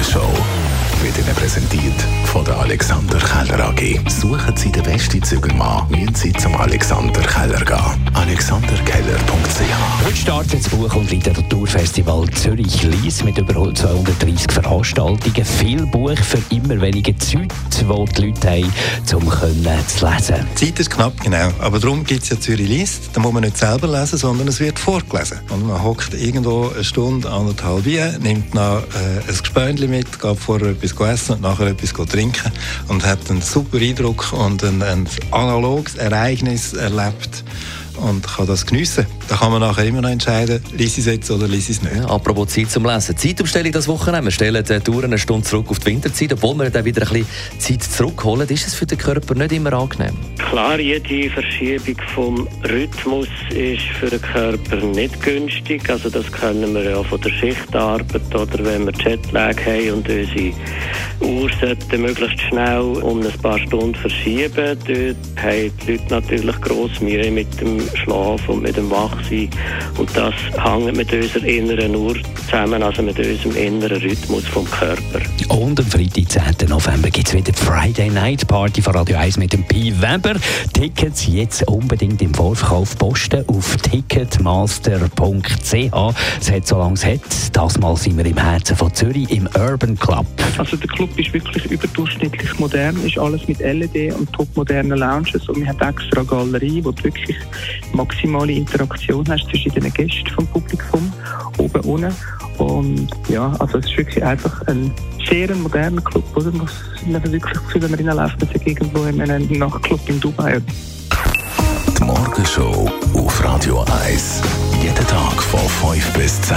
Morgenshow wird Ihnen präsentiert von Alexander Keller AG. Suchen Sie den besten Zügelmann, müssen Sie zum Alexander Keller gehen. alexanderkeller.ch Heute startet das Buch- und Literaturfestival Zürich Lies mit über 230 Veranstaltungen. Viel Buch für immer weniger Zeit, die die Leute haben, um zu lesen. Die Zeit ist knapp, genau. Aber darum gibt es ja Zürich Liest. Da muss man nicht selber lesen, sondern es wird vorgelesen. Und man hockt irgendwo eine Stunde, anderthalb hier, nimmt noch äh, ein Gespönchen mit, geht vorher etwas essen und nachher etwas trinken und hat einen super Eindruck und ein, ein analoges Ereignis erlebt und kann das geniessen. Da kann man nachher immer noch entscheiden, lies ich es jetzt oder lies ich es nicht. Ja, apropos Zeit zum Lesen. Zeitumstellung das Wochenende. Wir stellen die Tour eine Stunde zurück auf die Winterzeit, obwohl wir dann wieder ein bisschen Zeit zurückholen. Ist es für den Körper nicht immer angenehm? Klar, jede Verschiebung vom Rhythmus ist für den Körper nicht günstig. Also das kennen wir ja von der Schichtarbeit oder wenn wir Jetlag haben und unsere Uhr sollte möglichst schnell um ein paar Stunden verschieben. Dort haben die Leute natürlich grosse Mühe mit dem Schlaf und mit dem Wachsein. Und das hängt mit unserer inneren Uhr zusammen, also mit unserem inneren Rhythmus vom Körper. Und am Freitag, 10. November, gibt es wieder die Friday Night Party von Radio 1 mit dem Pi Weber. Tickets jetzt unbedingt im Vorverkauf posten auf ticketmaster.ch. Es hat so lange es hat. Das Mal sind wir im Herzen von Zürich im Urban Club. Also der Club ist wirklich überdurchschnittlich modern, ist alles mit LED und topmodernen Lounges und wir haben extra Galerie, wo du wirklich maximale Interaktion hast zwischen den Gästen vom Publikum, oben, unten und ja, also es ist wirklich einfach ein sehr moderner Club, oder? Man hat wirklich das Gefühl, wenn man reinläuft, dass irgendwo in einem Nachtclub in Dubai Die Morgenshow auf Radio 1. Jeden Tag von 5 bis 10.